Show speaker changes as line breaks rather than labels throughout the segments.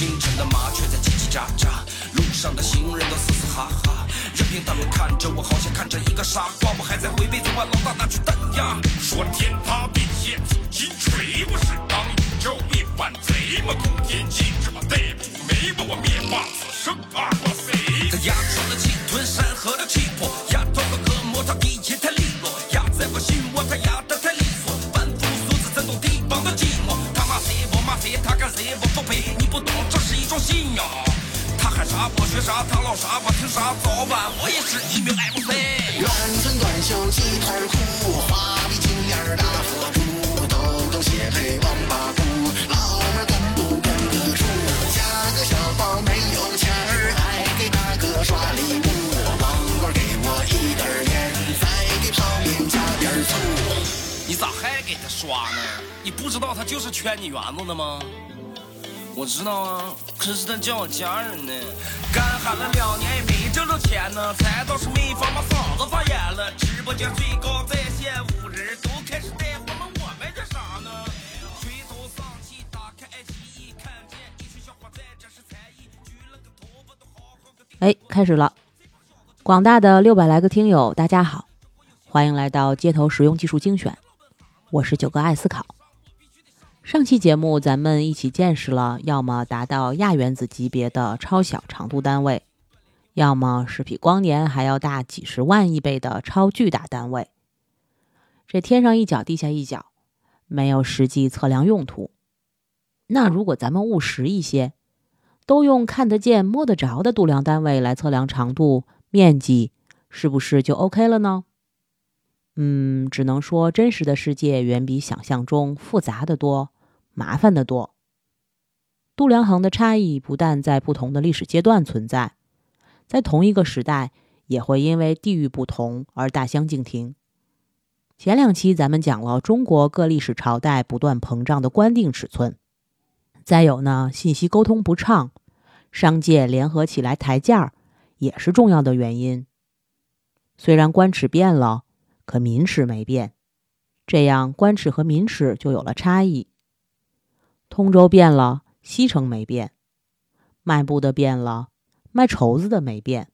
清晨的麻雀在叽叽喳喳，路上的行人都嘶嘶哈哈，任凭他们看着我，好像看着一个傻瓜。我还在回味昨晚老大那句单呀，说天塌地陷，金锤我是当朝一反贼嘛，空天禁止嘛，逮捕没把我灭霸此生啊！哇塞，他压出了气吞山河的气魄，压断了恶魔，他一切太利落，压在我心窝，他压他喊啥我学啥，他唠啥我听啥，早晚我也是一名 MC。
圆寸短袖鸡腿裤，花臂金链大佛珠，抖抖鞋配王八裤，老妹儿跟不跟得住？加个小包没有钱儿，还给大哥刷礼物，王官给我一根烟，再给泡面加点醋。
你咋还给他刷呢？你不知道他就是圈你园子的吗？我知道啊，可是他叫我家人呢。干喊了两年也没挣着钱呢，才倒是没法把嗓子发炎了。直播间最高在线五人都开始带货了，我们这啥呢？垂头丧气，打开爱奇艺，看见一群小伙在展示才艺，举了个头发都好好个。
哎，开始了！广大的六百来个听友，大家好，欢迎来到街头实用技术精选，我是九哥爱思考。上期节目咱们一起见识了，要么达到亚原子级别的超小长度单位，要么是比光年还要大几十万亿倍的超巨大单位。这天上一脚地下一脚，没有实际测量用途。那如果咱们务实一些，都用看得见、摸得着的度量单位来测量长度、面积，是不是就 OK 了呢？嗯，只能说真实的世界远比想象中复杂的多，麻烦的多。度量衡的差异不但在不同的历史阶段存在，在同一个时代也会因为地域不同而大相径庭。前两期咱们讲了中国各历史朝代不断膨胀的官定尺寸，再有呢，信息沟通不畅，商界联合起来抬价也是重要的原因。虽然官尺变了。可民尺没变，这样官尺和民尺就有了差异。通州变了，西城没变；卖布的变了，卖绸子的没变。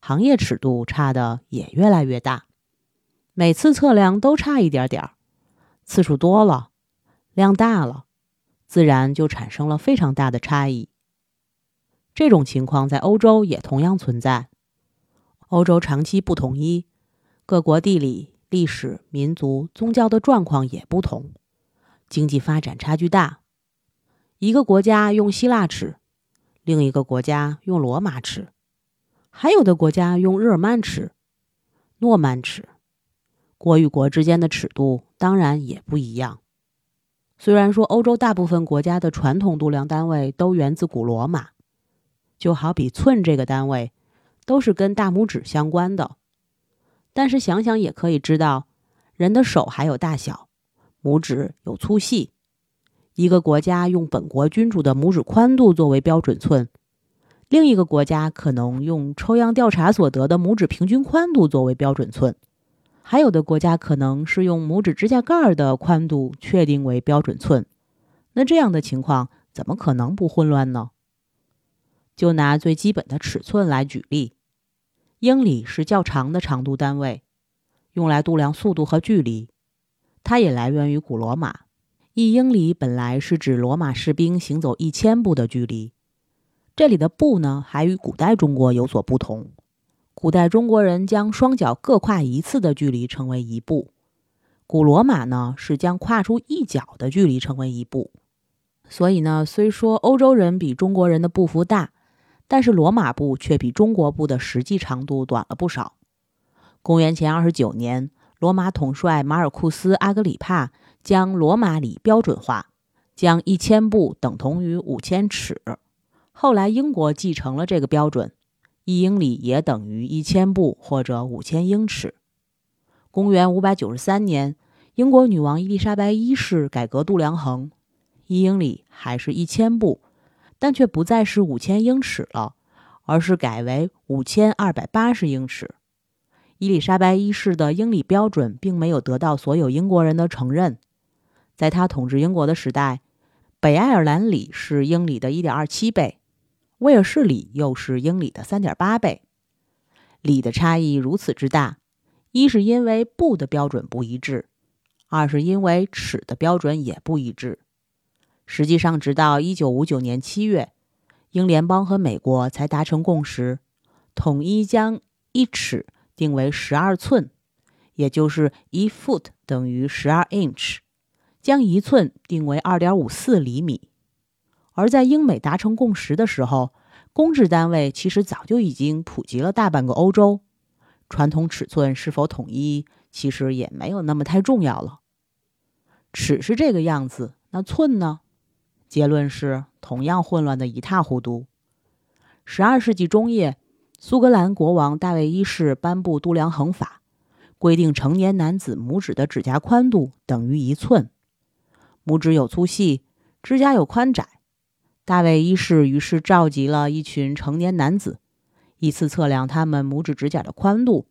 行业尺度差的也越来越大，每次测量都差一点点儿，次数多了，量大了，自然就产生了非常大的差异。这种情况在欧洲也同样存在。欧洲长期不统一。各国地理、历史、民族、宗教的状况也不同，经济发展差距大。一个国家用希腊尺，另一个国家用罗马尺，还有的国家用日耳曼尺、诺曼尺。国与国之间的尺度当然也不一样。虽然说欧洲大部分国家的传统度量单位都源自古罗马，就好比寸这个单位，都是跟大拇指相关的。但是想想也可以知道，人的手还有大小，拇指有粗细。一个国家用本国君主的拇指宽度作为标准寸，另一个国家可能用抽样调查所得的拇指平均宽度作为标准寸，还有的国家可能是用拇指指甲盖的宽度确定为标准寸。那这样的情况怎么可能不混乱呢？就拿最基本的尺寸来举例。英里是较长的长度单位，用来度量速度和距离。它也来源于古罗马。一英里本来是指罗马士兵行走一千步的距离。这里的步呢，还与古代中国有所不同。古代中国人将双脚各跨一次的距离称为一步，古罗马呢是将跨出一脚的距离称为一步。所以呢，虽说欧洲人比中国人的步幅大。但是罗马步却比中国步的实际长度短了不少。公元前二十九年，罗马统帅马尔库斯·阿格里帕将罗马礼标准化，将一千步等同于五千尺。后来英国继承了这个标准，一英里也等于一千步或者五千英尺。公元五百九十三年，英国女王伊丽莎白一世改革度量衡，一英里还是一千步。但却不再是五千英尺了，而是改为五千二百八十英尺。伊丽莎白一世的英里标准并没有得到所有英国人的承认。在他统治英国的时代，北爱尔兰里是英里的1.27倍，威尔士里又是英里的3.8倍。里的差异如此之大，一是因为布的标准不一致，二是因为尺的标准也不一致。实际上，直到1959年7月，英联邦和美国才达成共识，统一将一尺定为12寸，也就是一 foot 等于12 inch，将一寸定为2.54厘米。而在英美达成共识的时候，公制单位其实早就已经普及了大半个欧洲，传统尺寸是否统一，其实也没有那么太重要了。尺是这个样子，那寸呢？结论是同样混乱的一塌糊涂。十二世纪中叶，苏格兰国王大卫一世颁布度量衡法，规定成年男子拇指的指甲宽度等于一寸。拇指有粗细，指甲有宽窄。大卫一世于是召集了一群成年男子，依次测量他们拇指指甲的宽度，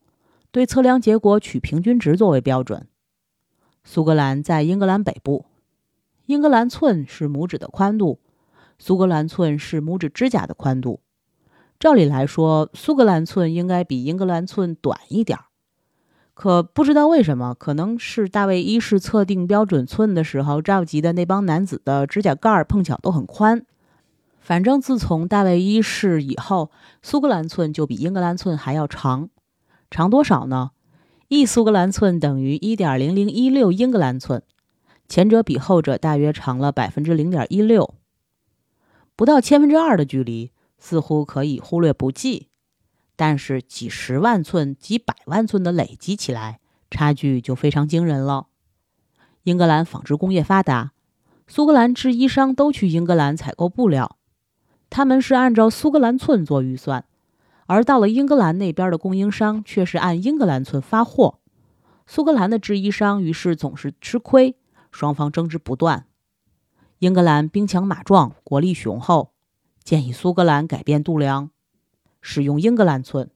对测量结果取平均值作为标准。苏格兰在英格兰北部，英格兰寸是拇指的宽度，苏格兰寸是拇指指甲的宽度。照理来说，苏格兰寸应该比英格兰寸短一点儿，可不知道为什么，可能是大卫一世测定标准寸的时候召集的那帮男子的指甲盖儿碰巧都很宽。反正自从大卫一世以后，苏格兰寸就比英格兰寸还要长，长多少呢？一苏格兰寸等于一点零零一六英格兰寸，前者比后者大约长了百分之零点一六，不到千分之二的距离，似乎可以忽略不计。但是几十万寸、几百万寸的累积起来，差距就非常惊人了。英格兰纺织工业发达，苏格兰制衣商都去英格兰采购布料。他们是按照苏格兰寸做预算，而到了英格兰那边的供应商却是按英格兰寸发货。苏格兰的制衣商于是总是吃亏，双方争执不断。英格兰兵强马壮，国力雄厚，建议苏格兰改变度量，使用英格兰寸。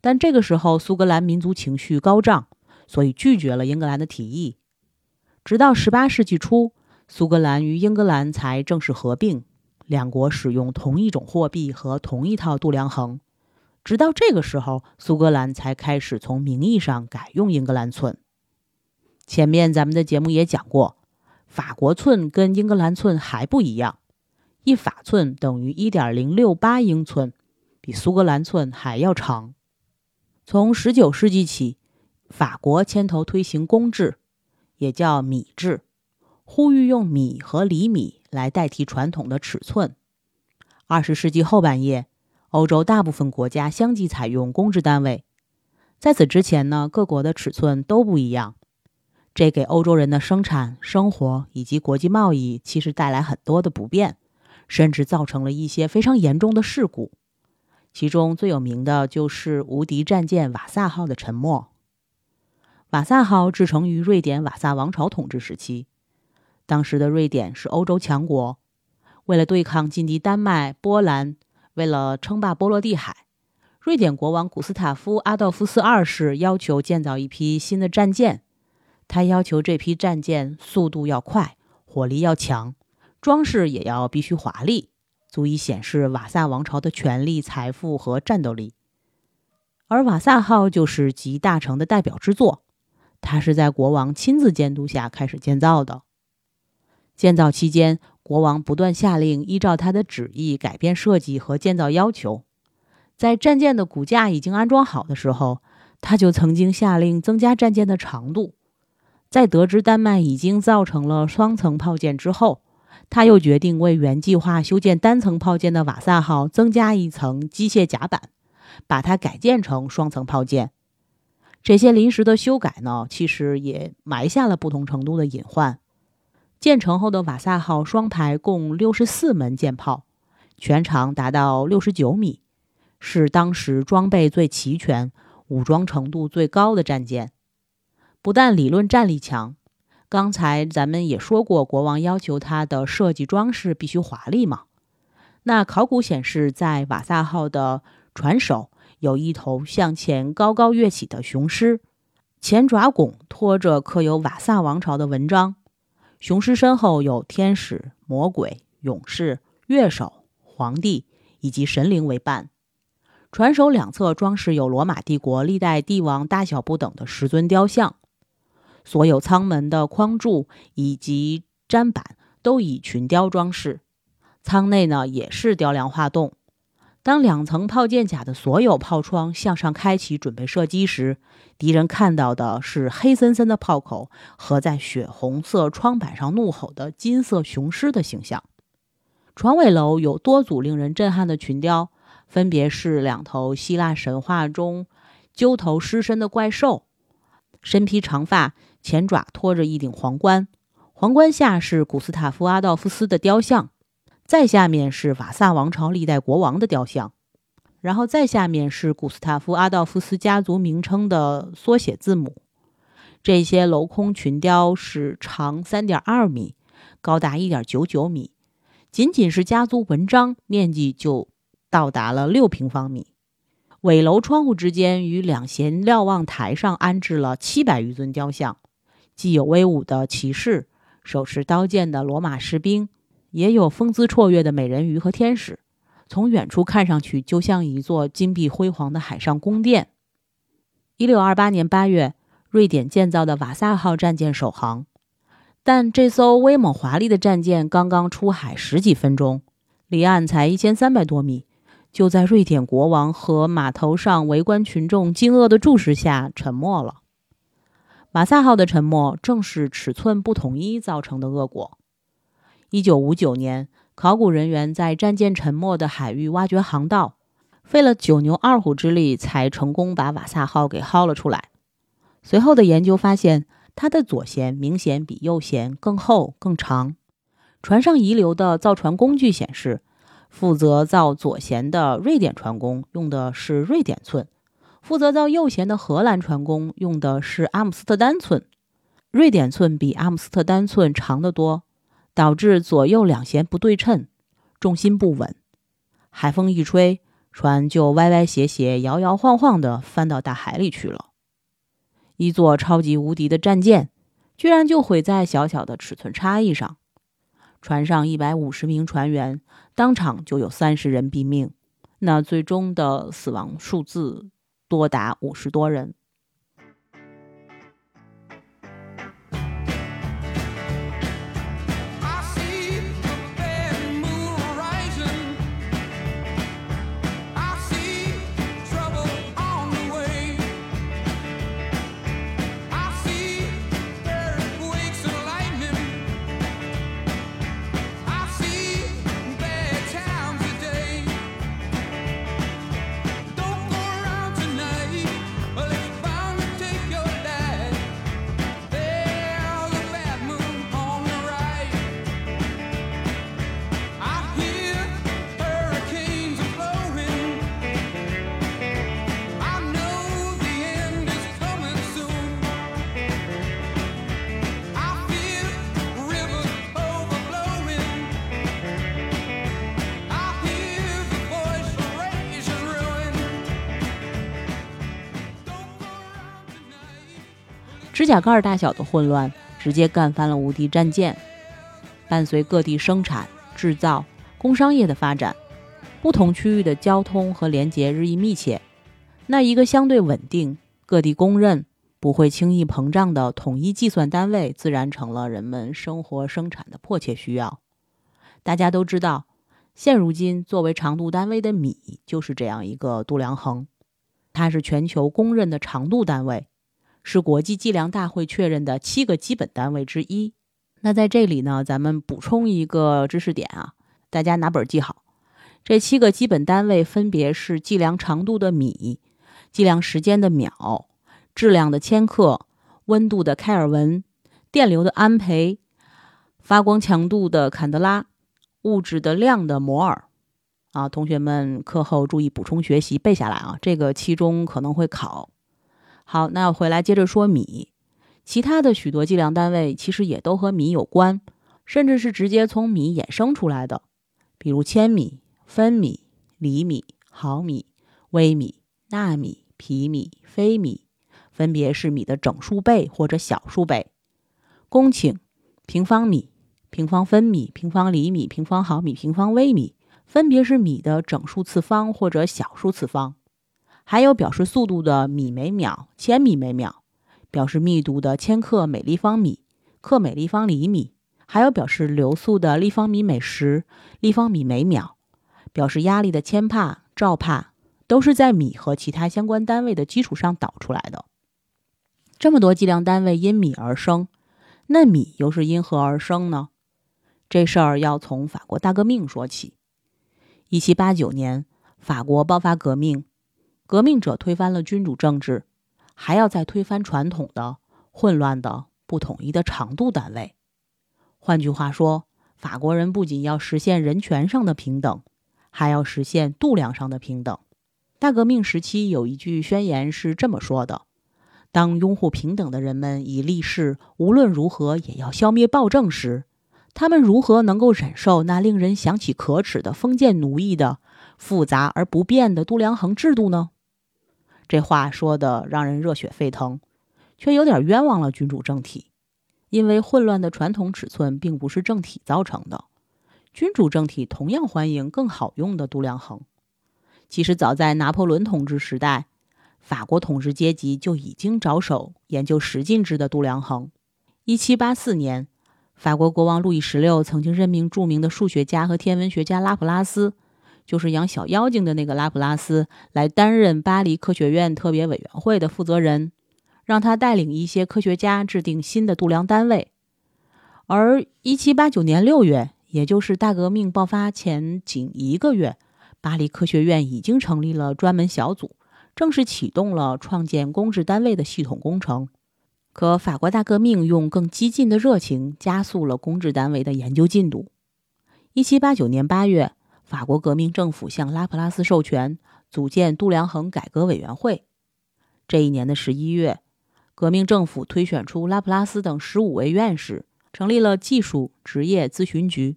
但这个时候，苏格兰民族情绪高涨，所以拒绝了英格兰的提议。直到18世纪初，苏格兰与英格兰才正式合并。两国使用同一种货币和同一套度量衡，直到这个时候，苏格兰才开始从名义上改用英格兰寸。前面咱们的节目也讲过，法国寸跟英格兰寸还不一样，一法寸等于一点零六八英寸，比苏格兰寸还要长。从十九世纪起，法国牵头推行公制，也叫米制，呼吁用米和厘米。来代替传统的尺寸。二十世纪后半叶，欧洲大部分国家相继采用公制单位。在此之前呢，各国的尺寸都不一样，这给欧洲人的生产、生活以及国际贸易其实带来很多的不便，甚至造成了一些非常严重的事故。其中最有名的就是无敌战舰瓦萨号的沉没。瓦萨号制成于瑞典瓦萨王朝统治时期。当时的瑞典是欧洲强国，为了对抗劲敌丹麦、波兰，为了称霸波罗的海，瑞典国王古斯塔夫·阿道夫斯二世要求建造一批新的战舰。他要求这批战舰速度要快，火力要强，装饰也要必须华丽，足以显示瓦萨王朝的权力、财富和战斗力。而瓦萨号就是集大成的代表之作，它是在国王亲自监督下开始建造的。建造期间，国王不断下令依照他的旨意改变设计和建造要求。在战舰的骨架已经安装好的时候，他就曾经下令增加战舰的长度。在得知丹麦已经造成了双层炮舰之后，他又决定为原计划修建单层炮舰的瓦萨号增加一层机械甲板，把它改建成双层炮舰。这些临时的修改呢，其实也埋下了不同程度的隐患。建成后的瓦萨号双排共六十四门舰炮，全长达到六十九米，是当时装备最齐全、武装程度最高的战舰。不但理论战力强，刚才咱们也说过，国王要求它的设计装饰必须华丽嘛。那考古显示，在瓦萨号的船首有一头向前高高跃起的雄狮，前爪拱托着刻有瓦萨王朝的文章。雄狮身后有天使、魔鬼、勇士、乐手、皇帝以及神灵为伴。船首两侧装饰有罗马帝国历代帝王大小不等的石尊雕像。所有舱门的框柱以及砧板都以群雕装饰。舱内呢也是雕梁画栋。当两层炮舰甲的所有炮窗向上开启，准备射击时，敌人看到的是黑森森的炮口和在血红色窗板上怒吼的金色雄狮的形象。船尾楼有多组令人震撼的群雕，分别是两头希腊神话中鸠头狮身的怪兽，身披长发，前爪托着一顶皇冠，皇冠下是古斯塔夫阿道夫斯的雕像。再下面是瓦萨王朝历代国王的雕像，然后再下面是古斯塔夫阿道夫斯家族名称的缩写字母。这些镂空群雕是长三点二米，高达一点九九米，仅仅是家族纹章面积就到达了六平方米。尾楼窗户之间与两舷瞭望台上安置了七百余尊雕像，既有威武的骑士，手持刀剑的罗马士兵。也有风姿绰约的美人鱼和天使，从远处看上去就像一座金碧辉煌的海上宫殿。一六二八年八月，瑞典建造的瓦萨号战舰首航，但这艘威猛华丽的战舰刚刚出海十几分钟，离岸才一千三百多米，就在瑞典国王和码头上围观群众惊愕的注视下沉没了。瓦萨号的沉没正是尺寸不统一造成的恶果。一九五九年，考古人员在战舰沉没的海域挖掘航道，费了九牛二虎之力，才成功把瓦萨号给薅了出来。随后的研究发现，它的左舷明显比右舷更厚更长。船上遗留的造船工具显示，负责造左舷的瑞典船工用的是瑞典寸，负责造右舷的荷兰船工用的是阿姆斯特丹寸。瑞典寸比阿姆斯特丹寸长得多。导致左右两舷不对称，重心不稳，海风一吹，船就歪歪斜斜、摇摇晃晃地翻到大海里去了。一座超级无敌的战舰，居然就毁在小小的尺寸差异上。船上一百五十名船员，当场就有三十人毙命，那最终的死亡数字多达五十多人。指甲盖大小的混乱，直接干翻了无敌战舰。伴随各地生产、制造、工商业的发展，不同区域的交通和连接日益密切，那一个相对稳定、各地公认、不会轻易膨胀的统一计算单位，自然成了人们生活生产的迫切需要。大家都知道，现如今作为长度单位的米，就是这样一个度量衡，它是全球公认的长度单位。是国际计量大会确认的七个基本单位之一。那在这里呢，咱们补充一个知识点啊，大家拿本记好。这七个基本单位分别是计量长度的米、计量时间的秒、质量的千克、温度的开尔文、电流的安培、发光强度的坎德拉、物质的量的摩尔。啊，同学们课后注意补充学习，背下来啊，这个期中可能会考。好，那回来接着说米，其他的许多计量单位其实也都和米有关，甚至是直接从米衍生出来的，比如千米、分米、厘米、毫米、微米、纳米、皮米、非米，分别是米的整数倍或者小数倍。公顷、平方米、平方分米、平方厘米、平方毫米、平方微米，分别是米的整数次方或者小数次方。还有表示速度的米每秒、千米每秒，表示密度的千克每立方米、克每立方厘米，还有表示流速的立方米每时、立方米每秒，表示压力的千帕、兆帕，都是在米和其他相关单位的基础上导出来的。这么多计量单位因米而生，那米又是因何而生呢？这事儿要从法国大革命说起。一七八九年，法国爆发革命。革命者推翻了君主政治，还要再推翻传统的、混乱的、不统一的长度单位。换句话说，法国人不仅要实现人权上的平等，还要实现度量上的平等。大革命时期有一句宣言是这么说的：“当拥护平等的人们已立誓无论如何也要消灭暴政时，他们如何能够忍受那令人想起可耻的封建奴役的复杂而不变的度量衡制度呢？”这话说的让人热血沸腾，却有点冤枉了君主政体，因为混乱的传统尺寸并不是政体造成的。君主政体同样欢迎更好用的度量衡。其实早在拿破仑统治时代，法国统治阶级就已经着手研究十进制的度量衡。一七八四年，法国国王路易十六曾经任命著名的数学家和天文学家拉普拉斯。就是养小妖精的那个拉普拉斯来担任巴黎科学院特别委员会的负责人，让他带领一些科学家制定新的度量单位。而1789年6月，也就是大革命爆发前仅一个月，巴黎科学院已经成立了专门小组，正式启动了创建公制单位的系统工程。可法国大革命用更激进的热情加速了公制单位的研究进度。1789年8月。法国革命政府向拉普拉斯授权组建度量衡改革委员会。这一年的十一月，革命政府推选出拉普拉斯等十五位院士，成立了技术职业咨询局。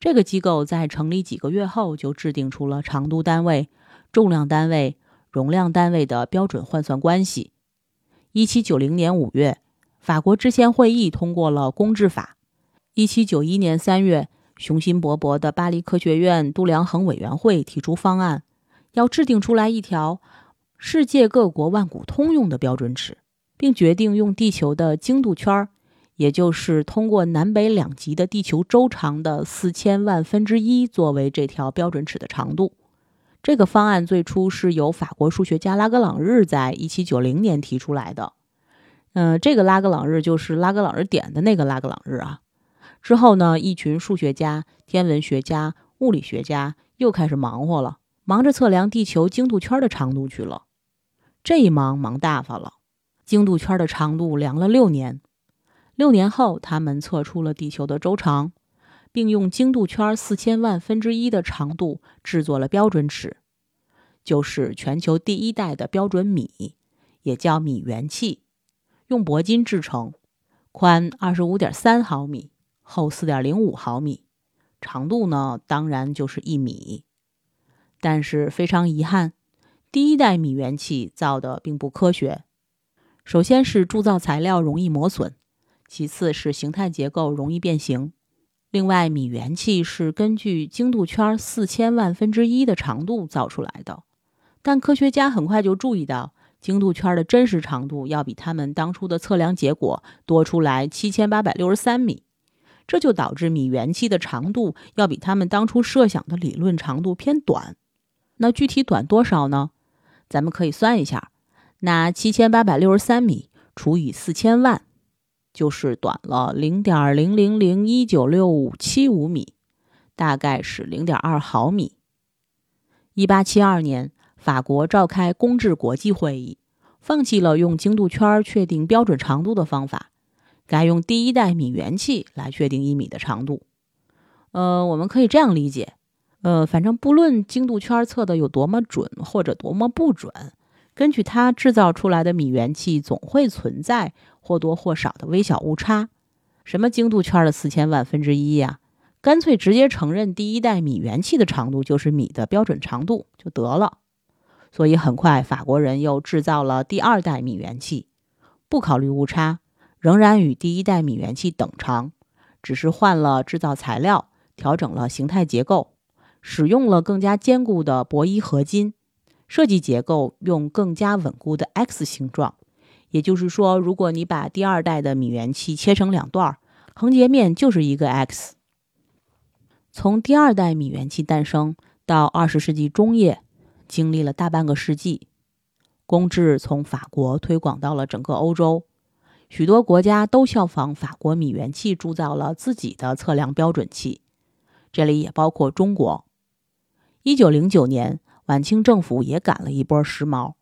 这个机构在成立几个月后，就制定出了长度单位、重量单位、容量单位的标准换算关系。一七九零年五月，法国制宪会议通过了公制法。一七九一年三月。雄心勃勃的巴黎科学院度量衡委员会提出方案，要制定出来一条世界各国万古通用的标准尺，并决定用地球的经度圈儿，也就是通过南北两极的地球周长的四千万分之一作为这条标准尺的长度。这个方案最初是由法国数学家拉格朗日在一七九零年提出来的。嗯，这个拉格朗日就是拉格朗日点的那个拉格朗日啊。之后呢，一群数学家、天文学家、物理学家又开始忙活了，忙着测量地球经度圈的长度去了。这一忙忙大发了，经度圈的长度量了六年。六年后，他们测出了地球的周长，并用经度圈四千万分之一的长度制作了标准尺，就是全球第一代的标准米，也叫米元器，用铂金制成，宽二十五点三毫米。厚四点零五毫米，长度呢，当然就是一米。但是非常遗憾，第一代米原器造的并不科学。首先是铸造材料容易磨损，其次是形态结构容易变形。另外，米原器是根据精度圈四千万分之一的长度造出来的，但科学家很快就注意到，精度圈的真实长度要比他们当初的测量结果多出来七千八百六十三米。这就导致米原器的长度要比他们当初设想的理论长度偏短。那具体短多少呢？咱们可以算一下，拿七千八百六十三米除以四千万，就是短了零点零零零一九六五七五米，大概是零点二毫米。一八七二年，法国召开公制国际会议，放弃了用精度圈确定标准长度的方法。改用第一代米原器来确定一米的长度，呃，我们可以这样理解，呃，反正不论精度圈测的有多么准或者多么不准，根据它制造出来的米原器总会存在或多或少的微小误差。什么精度圈的四千万分之一呀？干脆直接承认第一代米原器的长度就是米的标准长度就得了。所以很快法国人又制造了第二代米原器，不考虑误差。仍然与第一代米原器等长，只是换了制造材料，调整了形态结构，使用了更加坚固的铂铟合金，设计结构用更加稳固的 X 形状。也就是说，如果你把第二代的米原器切成两段，横截面就是一个 X。从第二代米原器诞生到二十世纪中叶，经历了大半个世纪，公制从法国推广到了整个欧洲，许多国家都效仿法国米原器铸造了自己的测量标准器，这里也包括中国。一九零九年，晚清政府也赶了一波时髦。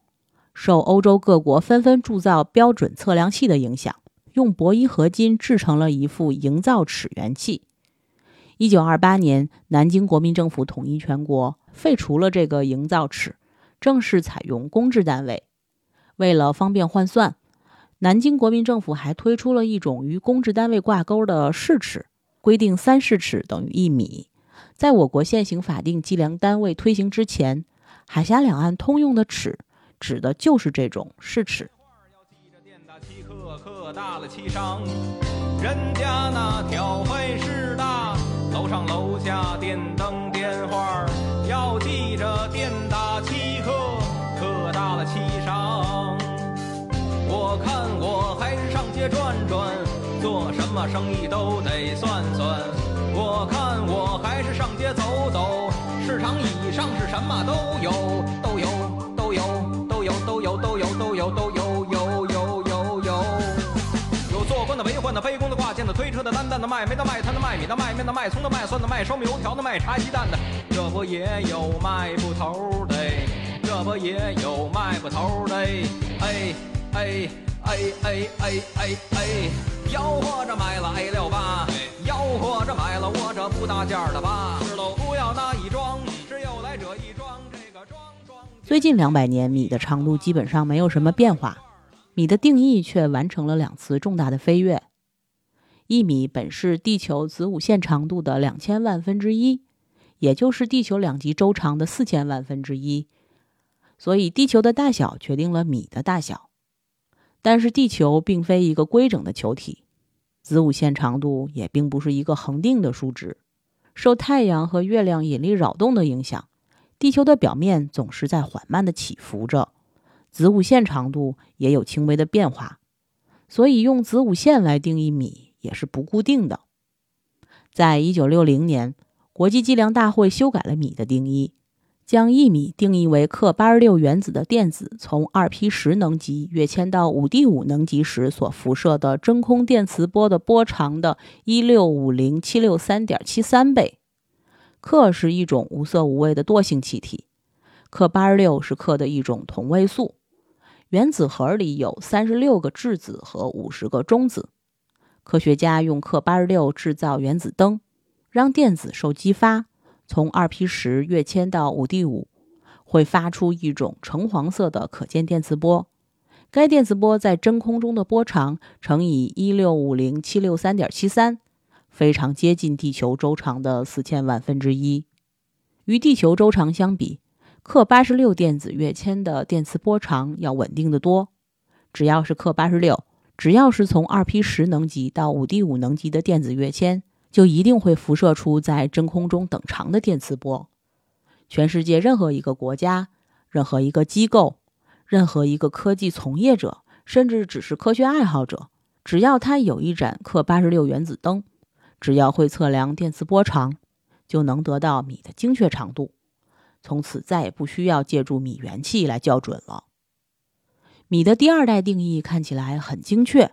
受欧洲各国纷纷铸造标准测量器的影响，用铂铟合金制成了一副营造尺原器。一九二八年，南京国民政府统一全国，废除了这个营造尺，正式采用公制单位。为了方便换算，南京国民政府还推出了一种与公制单位挂钩的市尺，规定三市尺等于一米。在我国现行法定计量单位推行之前，海峡两岸通用的尺。指的就是这种试尺。
人家那挑费事大，楼上楼下电灯电话要记着电看我还是上街转转，做什么生意都得算算。我看我还是上街走走，市场以上是什么都有，都有，都有。都有都有都有都有都有有有有有，有做官的为官的背工的挂件的推车的担担的卖煤的卖炭的卖米的卖面的卖葱的卖蒜的卖烧米油条的卖茶鸡蛋的，这不也有卖布头的，这不也有卖布头的，哎哎哎哎哎哎哎，吆喝着买了 A 六八，吆喝着买了我这不搭件的吧，不要那一装，只有来这一装。
最近两百年，米的长度基本上没有什么变化，米的定义却完成了两次重大的飞跃。一米本是地球子午线长度的两千万分之一，也就是地球两极周长的四千万分之一，所以地球的大小决定了米的大小。但是地球并非一个规整的球体，子午线长度也并不是一个恒定的数值，受太阳和月亮引力扰动的影响。地球的表面总是在缓慢的起伏着，子午线长度也有轻微的变化，所以用子午线来定义米也是不固定的。在一九六零年，国际计量大会修改了米的定义，将一米定义为克八十六原子的电子从二 P 十能级跃迁到五 D 五能级时所辐射的真空电磁波的波长的一六五零七六三点七三倍。氪是一种无色无味的惰性气体，氪八十六是氪的一种同位素。原子核里有三十六个质子和五十个中子。科学家用氪八十六制造原子灯，让电子受激发，从二 P 十跃迁到五 D 五，会发出一种橙黄色的可见电磁波。该电磁波在真空中的波长乘以一六五零七六三点七三。非常接近地球周长的四千万分之一。与地球周长相比，氪八十六电子跃迁的电磁波长要稳定的多。只要是氪八十六，只要是从二 P 十能级到五 D 五能级的电子跃迁，就一定会辐射出在真空中等长的电磁波。全世界任何一个国家、任何一个机构、任何一个科技从业者，甚至只是科学爱好者，只要他有一盏氪八十六原子灯。只要会测量电磁波长，就能得到米的精确长度。从此再也不需要借助米元器来校准了。米的第二代定义看起来很精确，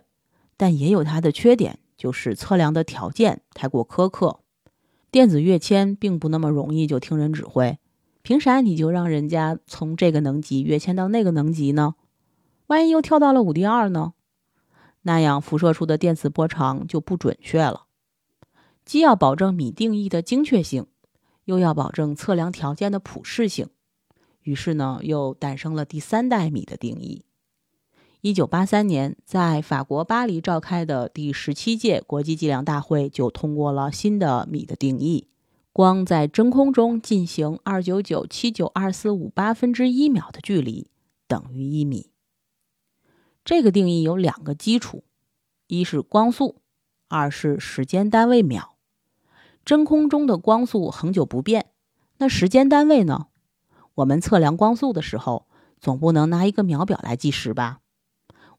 但也有它的缺点，就是测量的条件太过苛刻。电子跃迁并不那么容易就听人指挥，凭啥你就让人家从这个能级跃迁到那个能级呢？万一又跳到了五 D 二呢？那样辐射出的电磁波长就不准确了。既要保证米定义的精确性，又要保证测量条件的普适性，于是呢，又诞生了第三代米的定义。一九八三年，在法国巴黎召开的第十七届国际计量大会就通过了新的米的定义：光在真空中进行二九九七九二四五八分之一秒的距离等于一米。这个定义有两个基础：一是光速。二是时间单位秒。真空中的光速恒久不变，那时间单位呢？我们测量光速的时候，总不能拿一个秒表来计时吧？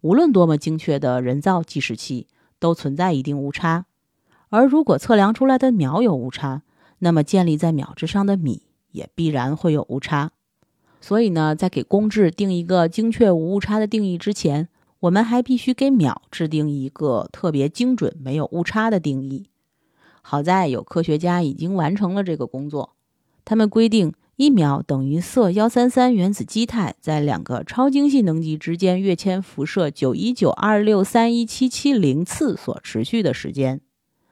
无论多么精确的人造计时器，都存在一定误差。而如果测量出来的秒有误差，那么建立在秒之上的米也必然会有误差。所以呢，在给公制定一个精确无误差的定义之前，我们还必须给秒制定一个特别精准、没有误差的定义。好在有科学家已经完成了这个工作，他们规定一秒等于铯幺三三原子基态在两个超精细能级之间跃迁辐射九一九二六三一七七零次所持续的时间，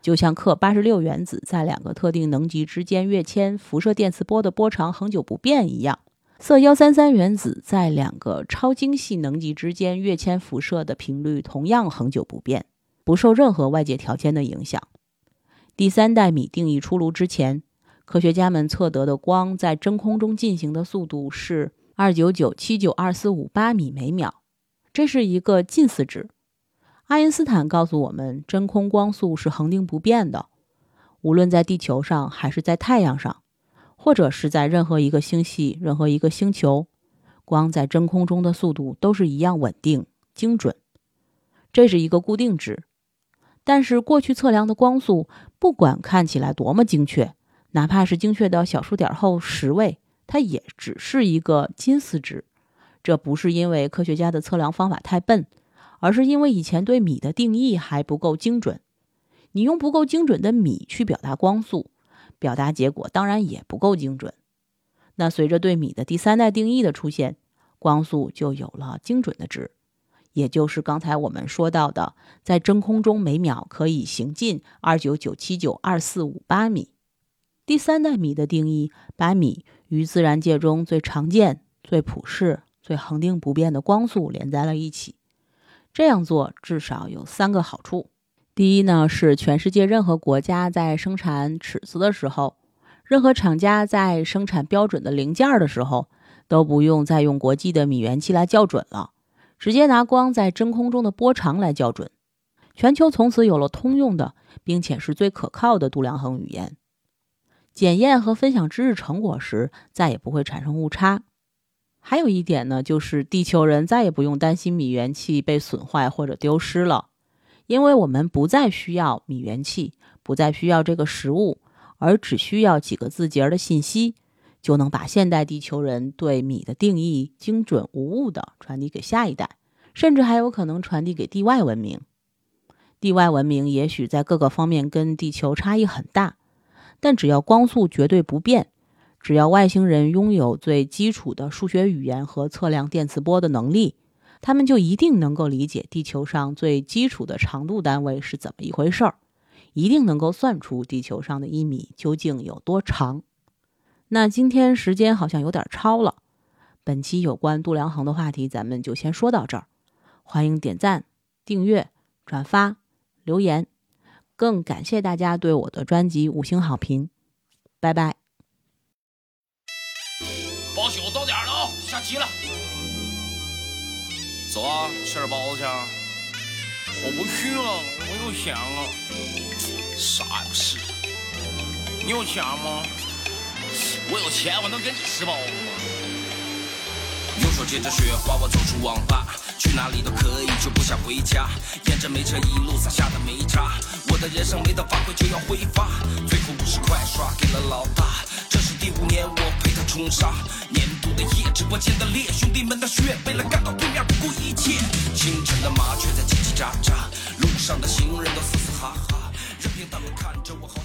就像氪八十六原子在两个特定能级之间跃迁辐射电磁波的波长恒久不变一样。铯幺三三原子在两个超精细能级之间跃迁辐射的频率同样恒久不变，不受任何外界条件的影响。第三代米定义出炉之前，科学家们测得的光在真空中进行的速度是二九九七九二四五八米每秒，这是一个近似值。爱因斯坦告诉我们，真空光速是恒定不变的，无论在地球上还是在太阳上。或者是在任何一个星系、任何一个星球，光在真空中的速度都是一样稳定、精准。这是一个固定值。但是过去测量的光速，不管看起来多么精确，哪怕是精确到小数点后十位，它也只是一个近似值。这不是因为科学家的测量方法太笨，而是因为以前对米的定义还不够精准。你用不够精准的米去表达光速。表达结果当然也不够精准。那随着对米的第三代定义的出现，光速就有了精准的值，也就是刚才我们说到的，在真空中每秒可以行进二九九七九二四五八米。第三代米的定义把米与自然界中最常见、最普世、最恒定不变的光速连在了一起。这样做至少有三个好处。第一呢，是全世界任何国家在生产尺子的时候，任何厂家在生产标准的零件的时候，都不用再用国际的米原器来校准了，直接拿光在真空中的波长来校准。全球从此有了通用的，并且是最可靠的度量衡语言。检验和分享知识成果时，再也不会产生误差。还有一点呢，就是地球人再也不用担心米元器被损坏或者丢失了。因为我们不再需要米元器，不再需要这个食物，而只需要几个字节的信息，就能把现代地球人对米的定义精准无误地传递给下一代，甚至还有可能传递给地外文明。地外文明也许在各个方面跟地球差异很大，但只要光速绝对不变，只要外星人拥有最基础的数学语言和测量电磁波的能力。他们就一定能够理解地球上最基础的长度单位是怎么一回事儿，一定能够算出地球上的一米究竟有多长。那今天时间好像有点超了，本期有关度量衡的话题咱们就先说到这儿。欢迎点赞、订阅、转发、留言，更感谢大家对我的专辑五星好评。拜拜。
包宿到点了啊，下棋了。走啊，吃点包子去。我不去了，我有钱了。啥不是？你有钱吗？我有钱，我能跟你吃包子吗？手接着雪花，我走出网吧，去哪里都可以，就不想回家。沿着煤车一路撒下的煤渣，我的人生没得发挥就要挥发。最后五十块刷给了老大，这是第五年我陪他冲杀。年度的夜，直播间的烈，兄弟们的血，为了干到对面不顾一切。清晨的麻雀在叽叽喳喳，路上的行人都嘶嘶哈哈，任凭他们看着我，好。